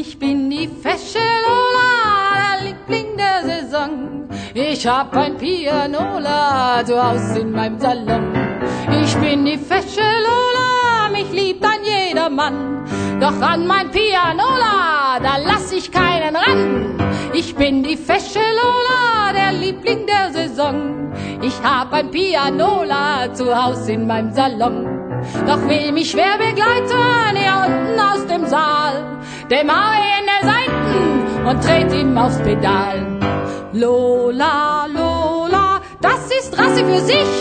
Ich bin die fesche Lola, der Liebling der Saison. Ich hab ein Pianola zu Haus in meinem Salon. Ich bin die fesche Lola, mich liebt ein jeder Mann. Doch an mein Pianola, da lass ich keinen ran. Ich bin die fesche Lola, der Liebling der Saison. Ich hab ein Pianola zu Haus in meinem Salon. Doch will mich schwer begleiten, hier unten aus dem dem hau in der Seiten und dreht ihm aufs Pedal. Lola, Lola, das ist Rasse für sich.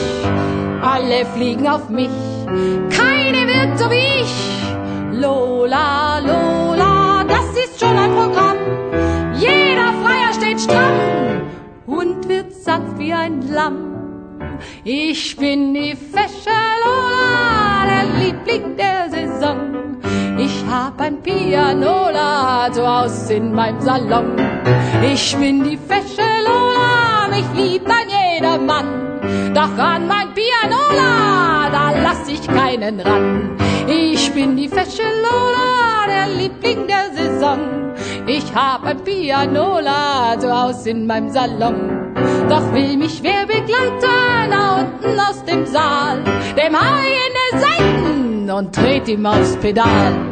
Alle fliegen auf mich, keine wird so wie ich. Lola, Lola, das ist schon ein Programm. Jeder Freier steht stramm und wird sanft wie ein Lamm. Ich bin die fesche Lola, Ich hab ein Pianola zu Haus in meinem Salon. Ich bin die fesche Lola, mich liebt ein jeder Mann. Doch an mein Pianola, da lass ich keinen ran. Ich bin die fesche Lola, der Liebling der Saison. Ich hab ein Pianola zu Haus in meinem Salon. Doch will mich wer begleiten, da unten aus dem Saal, dem Hai in der Seiten und dreht ihm aufs Pedal.